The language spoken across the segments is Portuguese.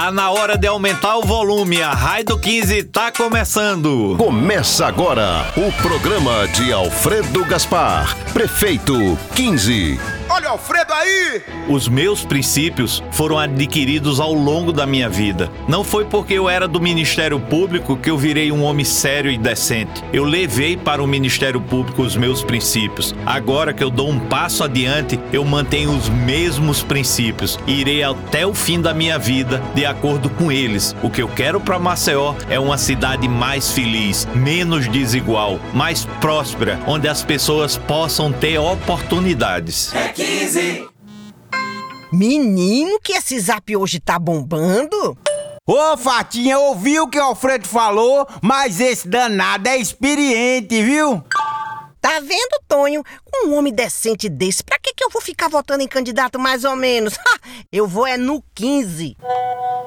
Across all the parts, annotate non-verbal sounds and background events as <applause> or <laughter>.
Tá na hora de aumentar o volume. A Raio do 15 tá começando. Começa agora o programa de Alfredo Gaspar, prefeito 15. Olha o Alfredo aí! Os meus princípios foram adquiridos ao longo da minha vida. Não foi porque eu era do Ministério Público que eu virei um homem sério e decente. Eu levei para o Ministério Público os meus princípios. Agora que eu dou um passo adiante, eu mantenho os mesmos princípios e irei até o fim da minha vida de acordo com eles. O que eu quero para Maceió é uma cidade mais feliz, menos desigual, mais próspera, onde as pessoas possam ter oportunidades. É 15. Menino, que esse zap hoje tá bombando? Ô, Fatinha, ouviu o que o Alfredo falou, mas esse danado é experiente, viu? Tá vendo, Tonho? Um homem decente desse, pra que, que eu vou ficar votando em candidato mais ou menos? <laughs> eu vou é no 15.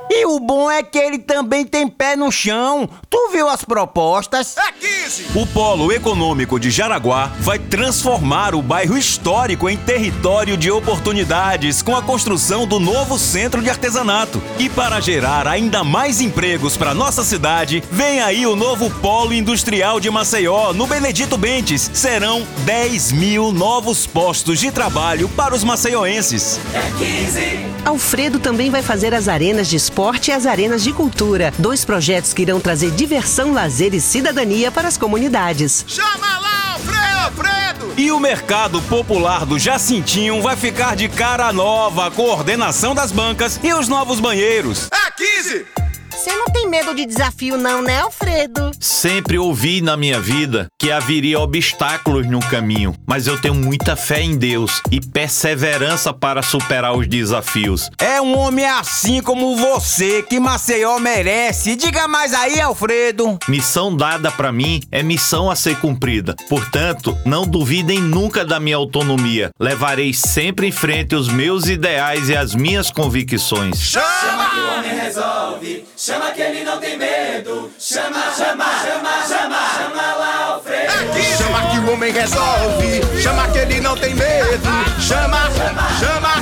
E o bom é que ele também tem pé no chão. Tu viu as propostas? É 15. O Polo Econômico de Jaraguá vai transformar o bairro histórico em território de oportunidades com a construção do novo centro de artesanato. E para gerar ainda mais empregos para nossa cidade, vem aí o novo Polo Industrial de Maceió, no Benedito Bentes. Serão 10 mil novos postos de trabalho para os maceioenses. É 15. Alfredo também vai fazer as arenas de esporte e as arenas de cultura, dois projetos que irão trazer diversão, lazer e cidadania para as comunidades. Chama lá, Alfredo, Alfredo! E o mercado popular do Jacintinho vai ficar de cara nova, com a coordenação das bancas e os novos banheiros. É 15. Você não tem medo de desafio, não, né, Alfredo? Sempre ouvi na minha vida que haveria obstáculos no caminho, mas eu tenho muita fé em Deus e perseverança para superar os desafios. É um homem assim como você que Maceió merece. Diga mais aí, Alfredo. Missão dada para mim é missão a ser cumprida. Portanto, não duvidem nunca da minha autonomia. Levarei sempre em frente os meus ideais e as minhas convicções. Chama que o homem resolve. Chama que ele não tem medo. Chama, chama, chama, chama. Chama lá, Alfredo. Chama que o homem resolve. Chama que ele não tem medo. Chama, chama,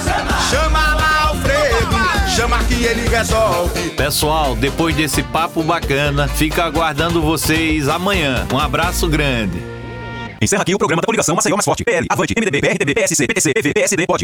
chama lá, Alfredo. Chama que ele resolve. Pessoal, depois desse papo bacana, fica aguardando vocês amanhã. Um abraço grande. Encerra aqui o programa da coligação Maceió Mais Forte. PL, Avante, MDB, PRTB, PSC, PTC, PV, PSD, pode.